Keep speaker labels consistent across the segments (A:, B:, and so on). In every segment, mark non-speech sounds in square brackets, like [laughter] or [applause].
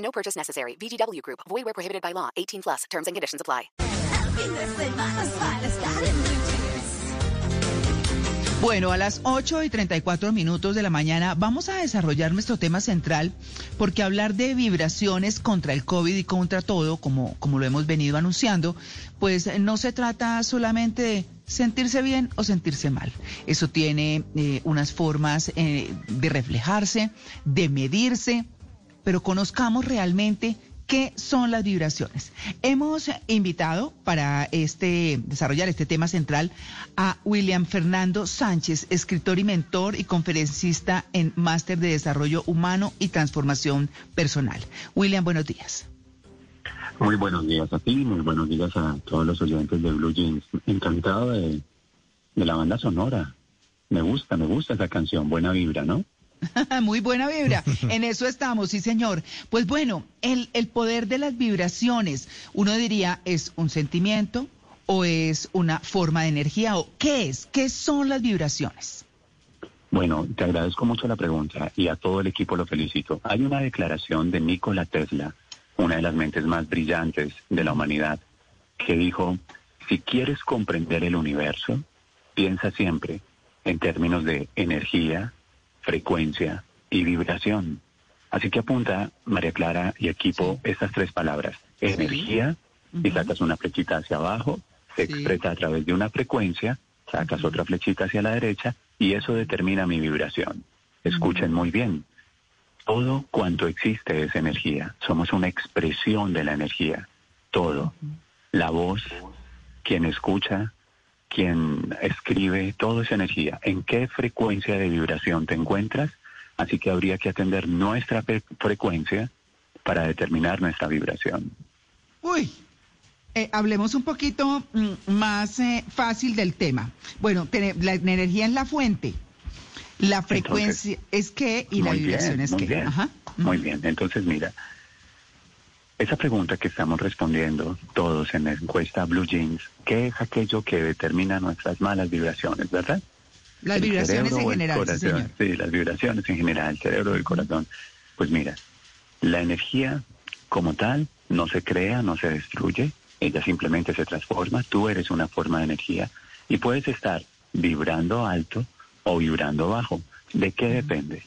A: No purchase necessary. VGW Group. Void where prohibited by law. 18 plus. Terms and conditions apply.
B: Bueno, a las 8 y 34 minutos de la mañana vamos a desarrollar nuestro tema central porque hablar de vibraciones contra el COVID y contra todo, como, como lo hemos venido anunciando, pues no se trata solamente de sentirse bien o sentirse mal. Eso tiene eh, unas formas eh, de reflejarse, de medirse, pero conozcamos realmente ¿Qué son las vibraciones? Hemos invitado para este desarrollar este tema central a William Fernando Sánchez, escritor y mentor y conferencista en Máster de Desarrollo Humano y Transformación Personal. William, buenos días.
C: Muy buenos días a ti, muy buenos días a todos los oyentes de Blue Jeans. Encantado de, de la banda sonora. Me gusta, me gusta esa canción, buena vibra, ¿no? [laughs]
B: Muy buena vibra. [laughs] En eso estamos, sí, señor. Pues bueno, el, el poder de las vibraciones, uno diría, ¿es un sentimiento o es una forma de energía? ¿O qué es? ¿Qué son las vibraciones?
C: Bueno, te agradezco mucho la pregunta y a todo el equipo lo felicito. Hay una declaración de Nikola Tesla, una de las mentes más brillantes de la humanidad, que dijo, si quieres comprender el universo, piensa siempre en términos de energía, frecuencia y vibración. Así que apunta, María Clara y equipo, estas tres palabras. Energía, y sacas una flechita hacia abajo, se expresa a través de una frecuencia, sacas otra flechita hacia la derecha, y eso determina mi vibración. Escuchen muy bien. Todo cuanto existe es energía. Somos una expresión de la energía. Todo. La voz, quien escucha, quien escribe, todo es energía. ¿En qué frecuencia de vibración te encuentras? Así que habría que atender nuestra frecuencia para determinar nuestra vibración.
B: Uy, eh, hablemos un poquito mm, más eh, fácil del tema. Bueno, la, energía es la fuente. La frecuencia es qué y la vibración es qué.
C: Muy bien, entonces mira, esa pregunta que estamos respondiendo todos en la encuesta Blue Jeans, ¿qué es aquello que determina nuestras malas vibraciones, verdad?
B: Las vibraciones en general,
C: sí, las vibraciones en general, el cerebro del corazón. Pues mira, la energía como tal no se crea, no se destruye, ella simplemente se transforma, tú eres una forma de energía y puedes estar vibrando alto o vibrando bajo. ¿De qué depende?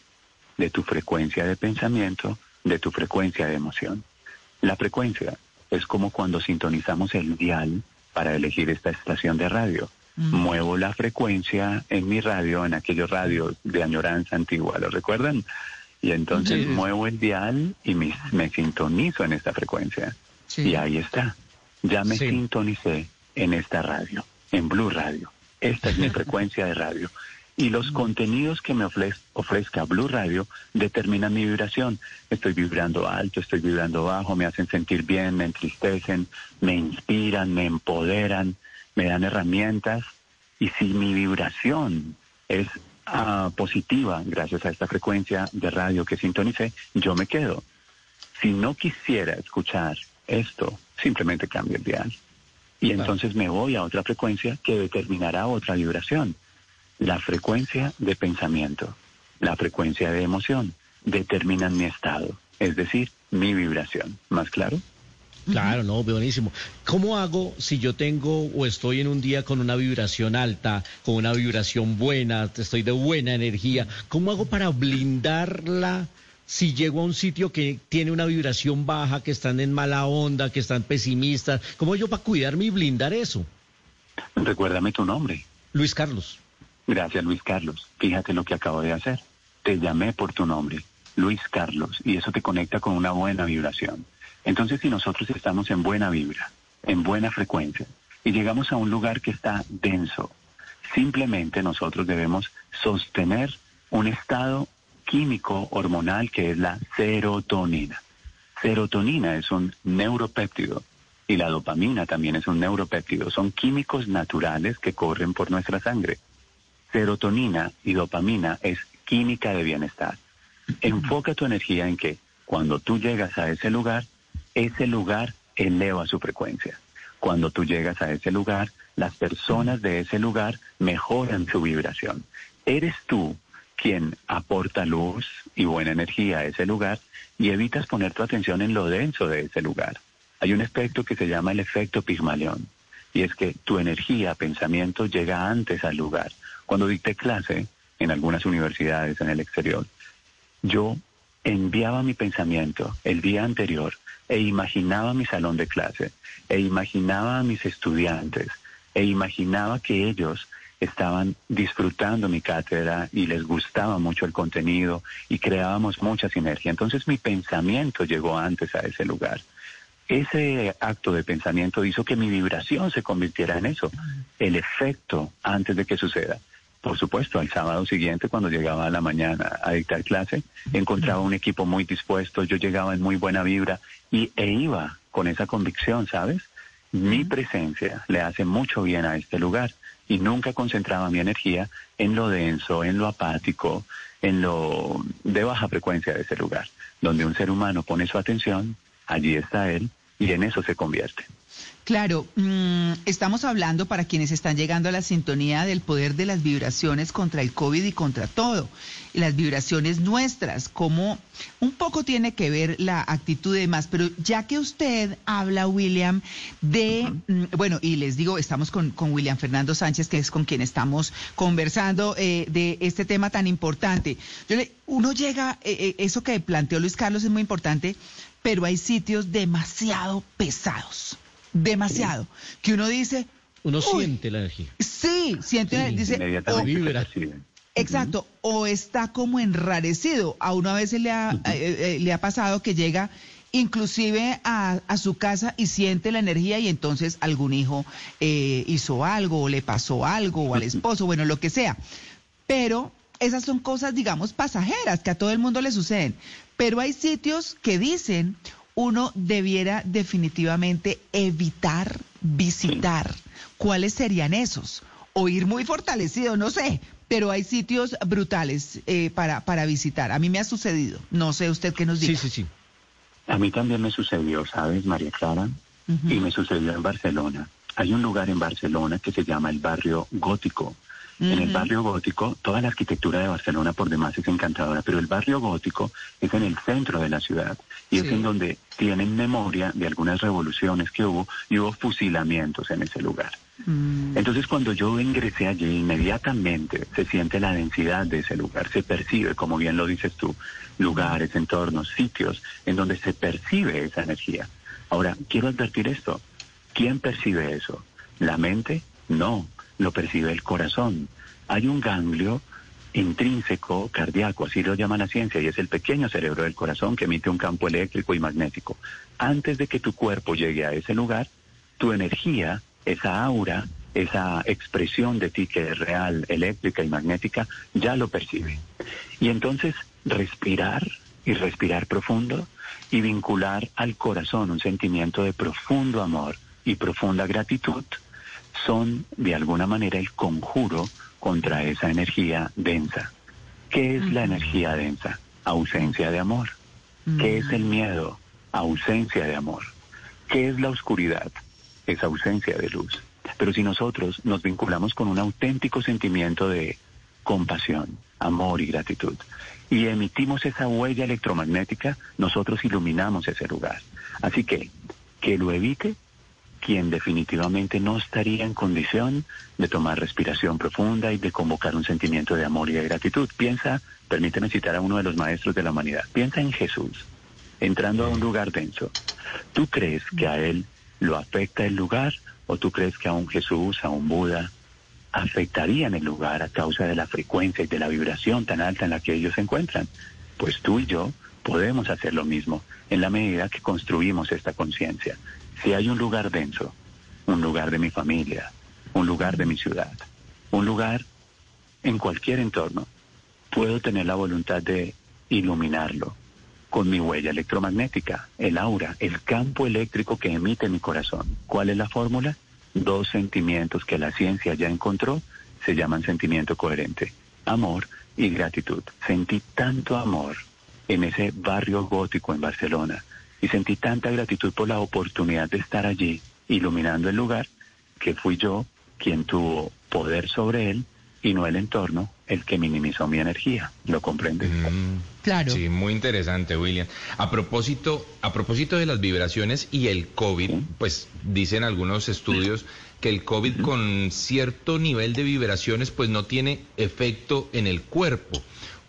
C: De tu frecuencia de pensamiento, de tu frecuencia de emoción. La frecuencia es como cuando sintonizamos el dial para elegir esta estación de radio. Muevo la frecuencia en mi radio, en aquellos radios de añoranza antigua, ¿lo recuerdan? Y entonces muevo el dial y me, sintonizo en esta frecuencia. Y ahí está. Ya me sintonicé en esta radio, en Blue Radio. Esta es mi [laughs] frecuencia de radio y los contenidos que me ofrezca Blue Radio determinan mi vibración. Estoy vibrando alto, estoy vibrando bajo, me hacen sentir bien, me entristecen, me inspiran, me empoderan, me dan herramientas. Y si mi vibración es ah, positiva gracias a esta frecuencia de radio que sintonicé, yo me quedo. Si no quisiera escuchar esto, simplemente cambio el dial. Y entonces me voy a otra frecuencia que determinará otra vibración. La frecuencia de pensamiento, la frecuencia de emoción determinan mi estado, es decir, mi vibración. ¿Más claro?
D: Claro, no, buenísimo. ¿Cómo hago si yo tengo o estoy en un día con una vibración alta, con una vibración buena, estoy de buena energía? ¿Cómo hago para blindarla si llego a un sitio que tiene una vibración baja, que están en mala onda, que están pesimistas? ¿Cómo yo para cuidarme y blindar eso?
C: Recuérdame tu nombre.
D: Luis Carlos.
C: Gracias, Luis Carlos. Fíjate lo que acabo de hacer. Te llamé por tu nombre, Luis Carlos, y eso te conecta con una buena vibración. Entonces, si nosotros estamos en buena vibra, en buena frecuencia, y llegamos a un lugar que está denso, simplemente nosotros debemos sostener un estado químico hormonal que es la serotonina. Serotonina es un neuropéptido y la dopamina también es un neuropéptido. Son químicos naturales que corren por nuestra sangre. Serotonina y dopamina es química de bienestar. Enfoca tu energía en que cuando tú llegas a ese lugar, ese lugar eleva su frecuencia. Cuando tú llegas a ese lugar, las personas de ese lugar mejoran su vibración. Eres tú quien aporta luz y buena energía a ese lugar y evitas poner tu atención en lo denso de ese lugar. Hay un efecto que se llama el efecto Pigmalión y es que tu energía, pensamiento llega antes al lugar. Cuando dicté clase en algunas universidades en el exterior, yo enviaba mi pensamiento el día anterior e imaginaba mi salón de clase, e imaginaba a mis estudiantes, e imaginaba que ellos estaban disfrutando mi cátedra y les gustaba mucho el contenido y creábamos mucha sinergia. Entonces mi pensamiento llegó antes a ese lugar. Ese acto de pensamiento hizo que mi vibración se convirtiera en eso, el efecto antes de que suceda. Por supuesto, al sábado siguiente, cuando llegaba a la mañana a dictar clase, encontraba un equipo muy dispuesto, yo llegaba en muy buena vibra y, e iba con esa convicción, ¿sabes? Mi presencia le hace mucho bien a este lugar y nunca concentraba mi energía en lo denso, en lo apático, en lo de baja frecuencia de ese lugar. Donde un ser humano pone su atención, allí está él y en eso se convierte.
B: Claro, mm, estamos hablando para quienes están llegando a la sintonía del poder de las vibraciones contra el COVID y contra todo. Y las vibraciones nuestras, como un poco tiene que ver la actitud de demás. Pero ya que usted habla, William, de, mm, bueno, y les digo, estamos con, con, William Fernando Sánchez, que es con quien estamos conversando eh, de este tema tan importante. Yo le, uno llega, eh, eh, eso que planteó Luis Carlos es muy importante, pero hay sitios demasiado pesados demasiado, que uno dice...
D: Uno siente la energía.
B: Sí, siente,
C: sí,
B: dice...
C: Inmediatamente
B: Exacto, o está como enrarecido. A uno a veces le ha, eh, eh, le ha pasado que llega inclusive a, a, su casa y siente la energía y entonces algún hijo eh, hizo algo o le pasó algo o al esposo, bueno, lo que sea. Pero esas son cosas, digamos, pasajeras que a todo el mundo le suceden. Pero hay sitios que dicen uno debiera definitivamente evitar visitar. ¿Cuáles serían esos? O ir muy fortalecido, no sé, pero hay sitios brutales eh, para, para visitar. A mí me ha sucedido. No sé usted qué nos dice.
D: Sí, sí, sí.
C: A mí también me sucedió, ¿sabes, María Clara? Y me sucedió en Barcelona. Hay un lugar en Barcelona que se llama el barrio gótico. En el barrio gótico, toda la arquitectura de Barcelona por demás es encantadora, pero el barrio gótico es en el centro de la ciudad y es en donde tienen memoria de algunas revoluciones que hubo y hubo fusilamientos en ese lugar.
B: Mm.
C: Entonces cuando yo ingresé allí, inmediatamente se siente la densidad de ese lugar, se percibe, como bien lo dices tú, lugares, entornos, sitios en donde se percibe esa energía. Ahora, quiero advertir esto, ¿quién percibe eso? ¿La mente? No, lo percibe el corazón. Hay un ganglio intrínseco cardíaco, así lo llama la ciencia, y es el pequeño cerebro del corazón que emite un campo eléctrico y magnético. Antes de que tu cuerpo llegue a ese lugar, tu energía, esa aura, esa expresión de ti que es real, eléctrica y magnética, ya lo percibe. Y entonces respirar y respirar profundo y vincular al corazón un sentimiento de profundo amor y profunda gratitud son de alguna manera el conjuro contra esa energía densa. ¿Qué es la energía densa? Ausencia de amor. ¿Qué es el miedo? Ausencia de amor. ¿Qué es la oscuridad? Es ausencia de luz. Pero si nosotros nos vinculamos con un auténtico sentimiento de compasión, amor y gratitud, y emitimos esa huella electromagnética, nosotros iluminamos ese lugar. Así que, que lo evite quien definitivamente no estaría en condición de tomar respiración profunda y de convocar un sentimiento de amor y de gratitud. Piensa, permíteme citar a uno de los maestros de la humanidad, piensa en Jesús, entrando a un lugar denso. ¿Tú crees que a él lo afecta el lugar o tú crees que a un Jesús, a un Buda, afectarían el lugar a causa de la frecuencia y de la vibración tan alta en la que ellos se encuentran? Pues tú y yo podemos hacer lo mismo en la medida que construimos esta conciencia. Si hay un lugar denso, un lugar de mi familia, un lugar de mi ciudad, un lugar en cualquier entorno, puedo tener la voluntad de iluminarlo, con mi huella electromagnética, el aura, el campo eléctrico que emite mi corazón. ¿Cuál es la fórmula? Dos sentimientos que la ciencia ya encontró se llaman sentimiento coherente, amor y gratitud. Sentí tanto amor en ese barrio gótico en Barcelona y sentí tanta gratitud por la oportunidad de estar allí iluminando el lugar que fui yo quien tuvo poder sobre él y no el entorno el que minimizó mi energía. ¿Lo comprende?
E: Mm,
B: Claro.
E: Sí, muy interesante, William. A propósito, a propósito de las vibraciones y el COVID, pues dicen algunos estudios que el COVID con cierto nivel de vibraciones pues no tiene efecto en el cuerpo.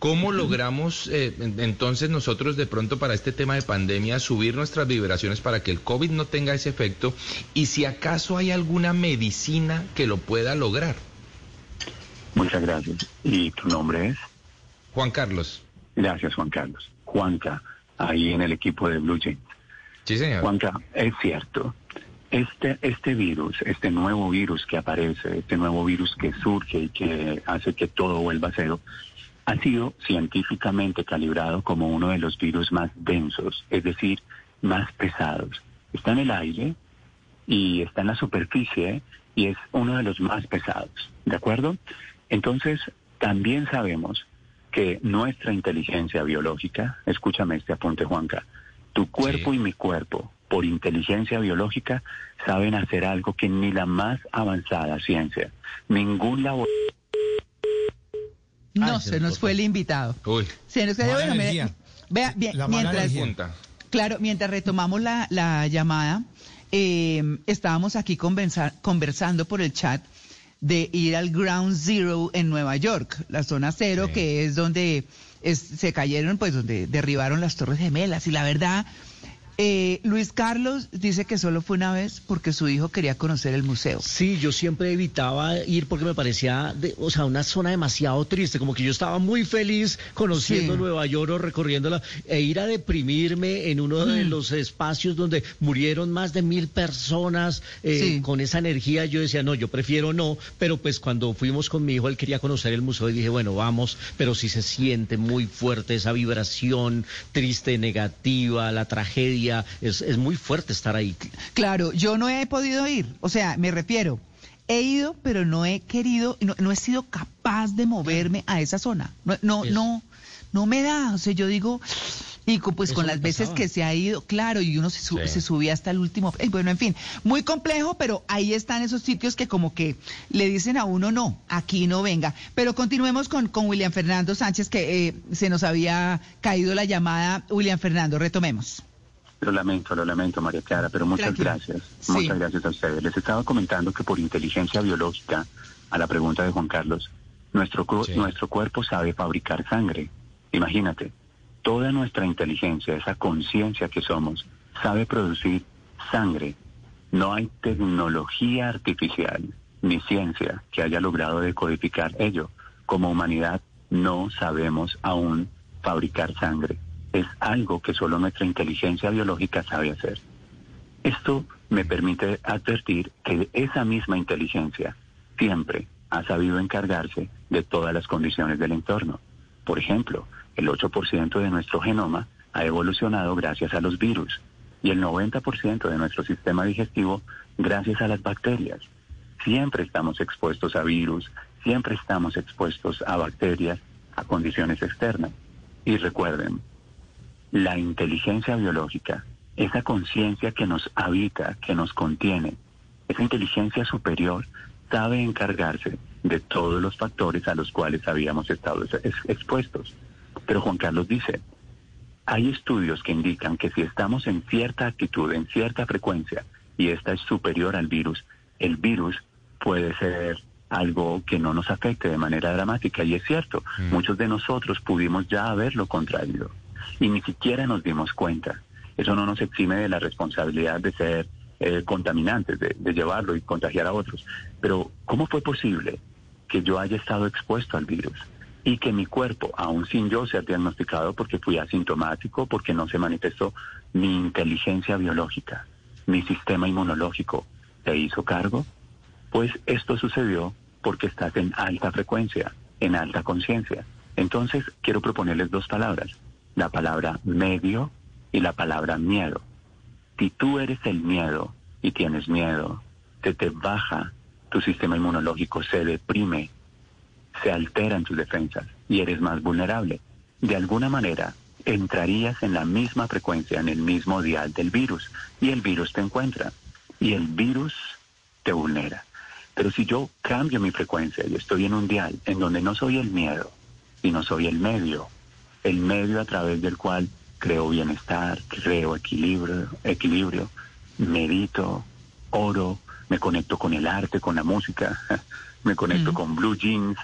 E: ¿Cómo logramos eh, en- entonces nosotros de pronto para este tema de pandemia subir nuestras vibraciones para que el COVID no tenga ese efecto? Y si acaso hay alguna medicina que lo pueda lograr.
C: Muchas gracias. ¿Y tu nombre es?
E: Juan Carlos.
C: Gracias, Juan Carlos. Juanca, ahí en el equipo de Blue Jeans.
E: Sí, señor.
C: Juanca, es cierto. Este, este virus, este nuevo virus que aparece, este nuevo virus que surge y que hace que todo vuelva a cero, ha sido científicamente calibrado como uno de los virus más densos, es decir, más pesados. Está en el aire y está en la superficie y es uno de los más pesados, ¿de acuerdo? Entonces, también sabemos que nuestra inteligencia biológica, escúchame este apunte, Juanca, tu cuerpo
E: Sí.
C: y mi cuerpo, por inteligencia biológica, saben hacer algo que ni la más avanzada ciencia, ningún laboratorio
B: No,
D: Ay,
B: se
D: se
B: nos
D: nos
B: fue el invitado.
E: Uy,
B: Se nos quedó, bueno,
F: energía.
B: vea, bien,
F: La
B: mientras, claro, mientras retomamos la, la llamada, eh, estábamos aquí conversa- conversando por el chat de ir al Ground Zero en Nueva York, la zona cero,
E: Sí.
B: que es donde es- se cayeron, pues donde derribaron las Torres Gemelas. Y la verdad, eh, Luis Carlos dice que solo fue una vez porque su hijo quería conocer el museo.
D: Sí, yo siempre evitaba ir porque me parecía, de- o sea, una zona demasiado triste, como que yo estaba muy feliz conociendo
B: Sí.
D: Nueva York o recorriéndola, e ir a deprimirme en uno de
B: Mm.
D: los espacios donde murieron más de mil personas eh,
B: Sí.
D: con esa energía, yo decía, no, yo prefiero no, pero pues cuando fuimos con mi hijo, él quería conocer el museo y dije, bueno, vamos, pero sí se siente muy fuerte esa vibración triste, negativa, la tragedia, es, es muy fuerte estar ahí.
B: Claro, yo no he podido ir, o sea, me refiero, he ido, pero no he querido, no, no he sido capaz de moverme a esa zona. No, no, no, no me da, o sea, yo digo, y pues
D: Eso
B: con las veces
D: pasaba.
B: que se ha ido, claro, y uno se,
E: Sí.
B: se subía hasta el último, eh, bueno, en fin, muy complejo, pero ahí están esos sitios que como que le dicen a uno, no, aquí no venga. Pero continuemos con, con William Fernando Sánchez, que eh, se nos había caído la llamada. William Fernando, retomemos.
C: Lo lamento, lo lamento, María Clara, pero muchas
B: Tranquilo.
C: gracias.
B: Sí.
C: Muchas gracias a ustedes. Les estaba comentando que por inteligencia biológica, a la pregunta de Juan Carlos, nuestro, cu-
E: Sí.
C: nuestro cuerpo sabe fabricar sangre. Imagínate, toda nuestra inteligencia, esa conciencia que somos, sabe producir sangre. No hay tecnología artificial ni ciencia que haya logrado decodificar ello. Como humanidad no sabemos aún fabricar sangre. Es algo que solo nuestra inteligencia biológica sabe hacer. Esto me permite advertir que esa misma inteligencia siempre ha sabido encargarse de todas las condiciones del entorno. Por ejemplo, el 8% de nuestro genoma ha evolucionado gracias a los virus y el 90% de nuestro sistema digestivo gracias a las bacterias. Siempre estamos expuestos a virus, siempre estamos expuestos a bacterias, a condiciones externas. Y recuerden, la inteligencia biológica, esa conciencia que nos habita, que nos contiene, esa inteligencia superior sabe encargarse de todos los factores a los cuales habíamos estado ex- ex- expuestos. Pero Juan Carlos dice, hay estudios que indican que si estamos en cierta actitud, en cierta frecuencia, y esta es superior al virus, el virus puede ser algo que no nos afecte de manera dramática. Y es cierto, muchos de nosotros pudimos ya haberlo contraído y ni siquiera nos dimos cuenta. Eso no nos exime de la responsabilidad de ser eh, contaminantes, de, de llevarlo y contagiar a otros. Pero ¿cómo fue posible que yo haya estado expuesto al virus y que mi cuerpo, aún sin yo ser diagnosticado porque fui asintomático, porque no se manifestó mi inteligencia biológica, mi sistema inmunológico, se hizo cargo? Pues esto sucedió porque estás en alta frecuencia, en alta conciencia. Entonces, quiero proponerles dos palabras, la palabra medio y la palabra miedo. Si tú eres el miedo y tienes miedo, se te baja tu sistema inmunológico, se deprime, se alteran tus defensas y eres más vulnerable. De alguna manera, entrarías en la misma frecuencia, en el mismo dial del virus, y el virus te encuentra, y el virus te vulnera. Pero si yo cambio mi frecuencia y estoy en un dial en donde no soy el miedo, sino soy el medio, el medio a través del cual creo bienestar, creo equilibrio, equilibrio, medito, oro, me conecto con el arte, con la música, [laughs] me conecto con blue jeans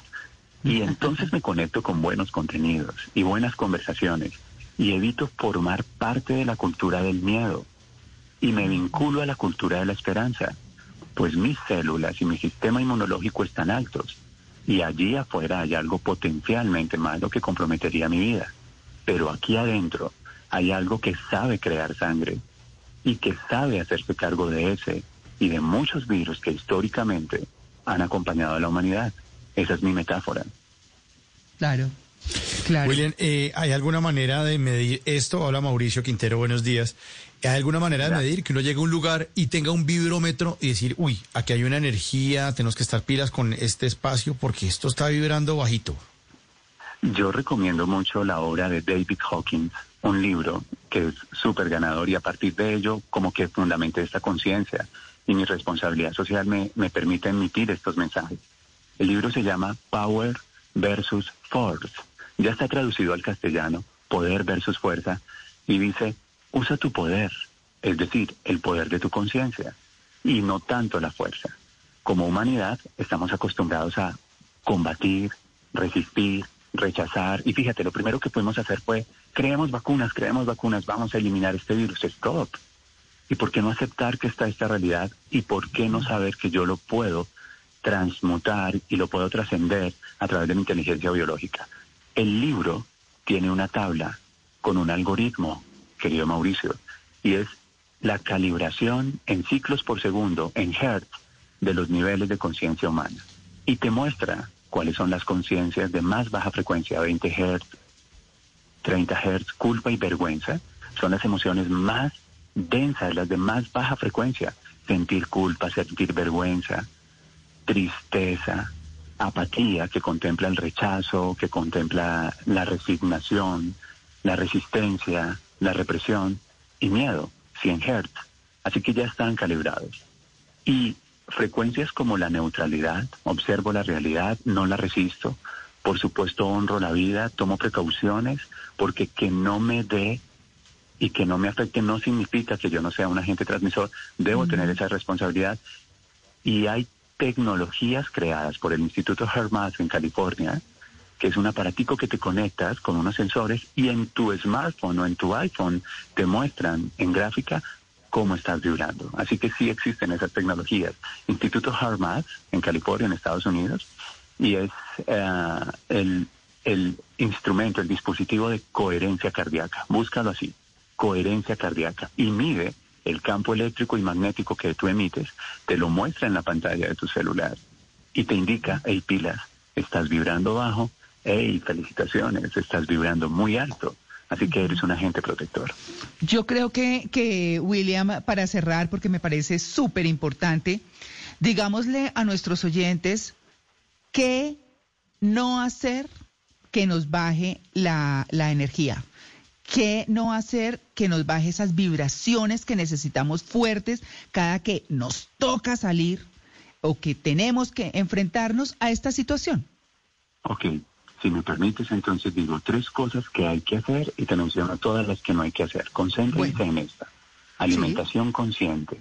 C: y entonces me conecto con buenos contenidos y buenas conversaciones y evito formar parte de la cultura del miedo y me vinculo a la cultura de la esperanza, pues mis células y mi sistema inmunológico están altos y allí afuera hay algo potencialmente malo que comprometería mi vida. Pero aquí adentro hay algo que sabe crear sangre y que sabe hacerse cargo de ese y de muchos virus que históricamente han acompañado a la humanidad. Esa es mi metáfora.
B: Claro. Claro.
F: William, eh, ¿hay alguna manera de medir esto? Hola Mauricio Quintero, buenos días. ¿Hay alguna manera de medir que uno llegue a un lugar y tenga un vibrómetro y decir, uy, aquí hay una energía, tenemos que estar pilas con este espacio porque esto está vibrando bajito?
C: Yo recomiendo mucho la obra de David Hawkins, un libro que es súper ganador y a partir de ello como que fundamente esta conciencia y mi responsabilidad social me, me permite emitir estos mensajes. El libro se llama Power versus Force. Ya está traducido al castellano, Poder versus Fuerza, y dice, usa tu poder, es decir, el poder de tu conciencia, y no tanto la fuerza. Como humanidad estamos acostumbrados a combatir, resistir, rechazar, y fíjate, lo primero que pudimos hacer fue, creemos vacunas, creemos vacunas, vamos a eliminar este virus, stop. ¿Y por qué no aceptar que está esta realidad? ¿Y por qué no saber que yo lo puedo transmutar y lo puedo trascender a través de mi inteligencia biológica? El libro tiene una tabla con un algoritmo querido Mauricio, y es la calibración en ciclos por segundo, en hertz, de los niveles de conciencia humana. Y te muestra cuáles son las conciencias de más baja frecuencia, 20 hertz, 30 hertz, culpa y vergüenza, son las emociones más densas, las de más baja frecuencia. Sentir culpa, sentir vergüenza, tristeza, apatía, que contempla el rechazo, que contempla la resignación, la resistencia, la represión y miedo, 100 Hz. Así que ya están calibrados. Y frecuencias como la neutralidad, observo la realidad, no la resisto, por supuesto honro la vida, tomo precauciones, porque que no me dé y que no me afecte no significa que yo no sea un agente transmisor, debo tener esa responsabilidad. Y hay tecnologías creadas por el Instituto Hermas en California que es un aparatico que te conectas con unos sensores y en tu smartphone o en tu iPhone te muestran en gráfica cómo estás vibrando. Así que sí existen esas tecnologías. Instituto HeartMath en California, en Estados Unidos, y es eh, el, el instrumento, el dispositivo de coherencia cardíaca. Búscalo así, coherencia cardíaca. Y mide el campo eléctrico y magnético que tú emites, te lo muestra en la pantalla de tu celular y te indica, hey pilas, estás vibrando bajo, hey, felicitaciones, estás vibrando muy alto. Así que eres un agente protector.
B: Yo creo que, que William, para cerrar, porque me parece súper importante, digámosle a nuestros oyentes qué no hacer que nos baje la, la energía. ¿Qué no hacer que nos baje esas vibraciones que necesitamos fuertes cada que nos toca salir o que tenemos que enfrentarnos a esta situación?
C: Ok, si me permites, entonces digo tres cosas que hay que hacer y te menciono todas las que no hay que hacer. Concéntrense en esta. Alimentación consciente.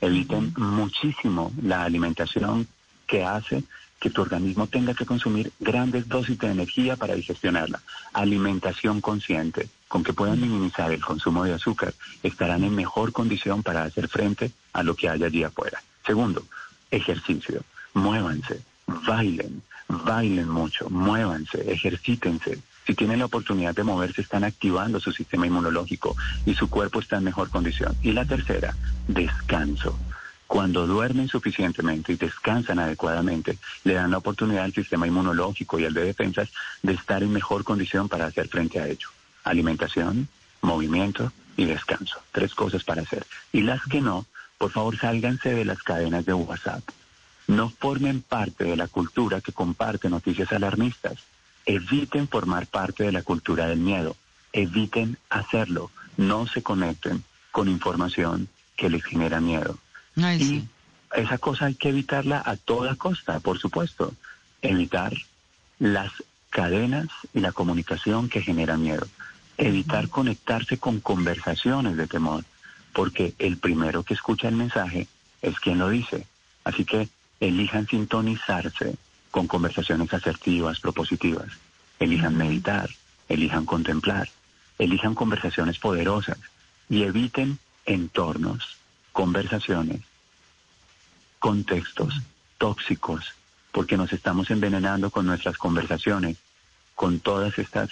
C: Eviten muchísimo la alimentación que hace que tu organismo tenga que consumir grandes dosis de energía para digestionarla. Alimentación consciente, con que puedan minimizar el consumo de azúcar, estarán en mejor condición para hacer frente a lo que hay allí afuera. Segundo, ejercicio. Muévanse, bailen, bailen mucho, muévanse, ejercítense. Si tienen la oportunidad de moverse, están activando su sistema inmunológico y su cuerpo está en mejor condición. Y la tercera, descanso. Cuando duermen suficientemente y descansan adecuadamente, le dan la oportunidad al sistema inmunológico y al de defensas de estar en mejor condición para hacer frente a ello. Alimentación, movimiento y descanso. Tres cosas para hacer. Y las que no, por favor sálganse de las cadenas de WhatsApp. No formen parte de la cultura que comparte noticias alarmistas. Eviten formar parte de la cultura del miedo. Eviten hacerlo. No se conecten con información que les genera miedo.
B: Ay,
C: y
B: sí.
C: esa cosa hay que evitarla a toda costa, por supuesto. Evitar las cadenas y la comunicación que generan miedo. Evitar conectarse con conversaciones de temor, porque el primero que escucha el mensaje es quien lo dice. Así que elijan sintonizarse con conversaciones asertivas, propositivas. Elijan meditar, elijan contemplar, elijan conversaciones poderosas y eviten entornos, conversaciones, contextos tóxicos, porque nos estamos envenenando con nuestras conversaciones, con todas estas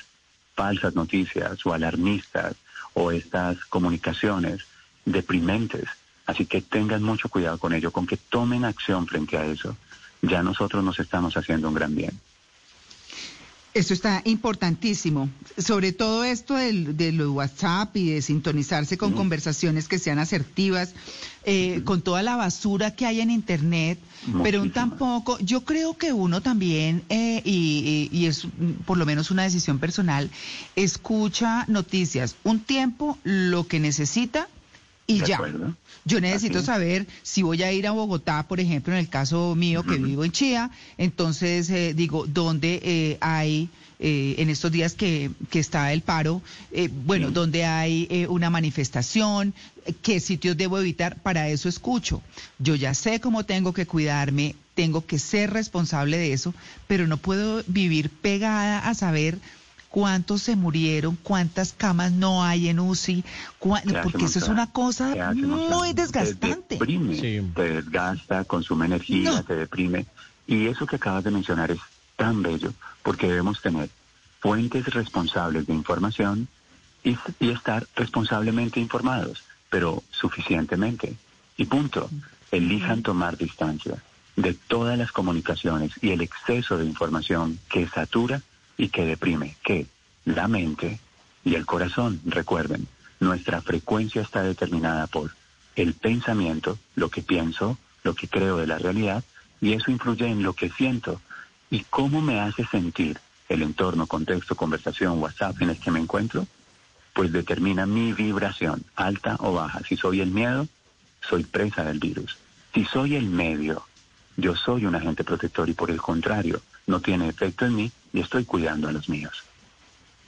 C: falsas noticias o alarmistas o estas comunicaciones deprimentes. Así que tengan mucho cuidado con ello, con que tomen acción frente a eso. Ya nosotros nos estamos haciendo un gran bien.
B: Esto está importantísimo, sobre todo esto del, de lo de WhatsApp y de sintonizarse con conversaciones que sean asertivas, eh, con toda la basura que hay en Internet, pero un tampoco, yo creo que uno también, eh, y, y- y es por lo menos una decisión personal, escucha noticias. Un tiempo, lo que necesita y
C: ¿De
B: ya.
C: acuerdo?
B: Yo necesito
C: Así
B: saber si voy a ir a Bogotá, por ejemplo, en el caso mío que vivo en Chía, entonces eh, digo, ¿dónde eh, hay, eh, en estos días que, que está el paro, eh, bueno,
C: Sí.
B: dónde hay eh, una manifestación, qué sitios debo evitar? Para eso escucho. Yo ya sé cómo tengo que cuidarme, tengo que ser responsable de eso, pero no puedo vivir pegada a saber cuántos se murieron, cuántas camas no hay en UCI,
C: Te
B: porque eso es una cosa
C: te
B: muy
C: Te
B: desgastante.
C: deprime,
D: Sí.
C: te desgasta, consume energía,
B: No.
C: te deprime. Y eso que acabas de mencionar es tan bello, porque debemos tener fuentes responsables de información y, y estar responsablemente informados, pero suficientemente. Y punto. Elijan tomar distancia de todas las comunicaciones y el exceso de información que satura y que deprime, que la mente y el corazón, recuerden, nuestra frecuencia está determinada por el pensamiento, lo que pienso, lo que creo de la realidad, y eso influye en lo que siento y cómo me hace sentir el entorno, contexto, conversación, WhatsApp en el que me encuentro, pues determina mi vibración, alta o baja. Si soy el miedo, soy presa del virus. Si soy el medio, yo soy un agente protector y por el contrario, no tiene efecto en mí y estoy cuidando a los míos.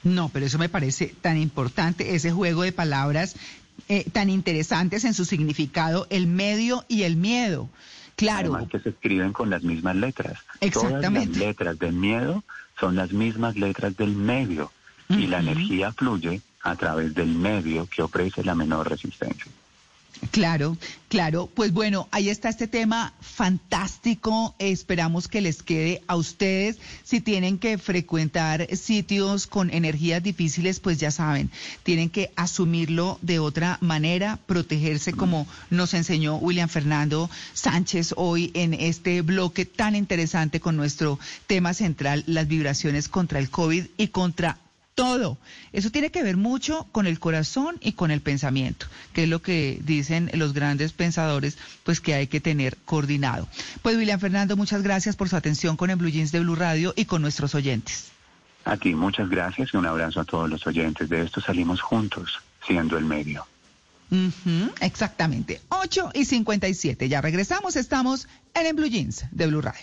B: No, pero eso me parece tan importante, ese juego de palabras eh, tan interesantes en su significado, el medio y el miedo. Claro,
C: Además que se escriben con las mismas letras.
B: Exactamente.
C: Todas las letras del miedo son las mismas letras del medio y la energía fluye a través del medio que ofrece la menor resistencia.
B: Claro, claro. Pues bueno, ahí está este tema fantástico. Esperamos que les quede a ustedes. Si tienen que frecuentar sitios con energías difíciles, pues ya saben, tienen que asumirlo de otra manera, protegerse como nos enseñó William Fernando Sánchez hoy en este bloque tan interesante con nuestro tema central, las vibraciones contra el COVID y contra todo. Eso tiene que ver mucho con el corazón y con el pensamiento, que es lo que dicen los grandes pensadores, pues que hay que tener coordinado. Pues William Fernando, muchas gracias por su atención con el Blue Jeans de Blue Radio y con nuestros oyentes.
C: A ti muchas gracias y un abrazo a todos los oyentes. De esto salimos juntos, siendo el medio.
B: Ujú, exactamente. 8 y 57. Ya regresamos. Estamos en el Blue Jeans de Blue Radio.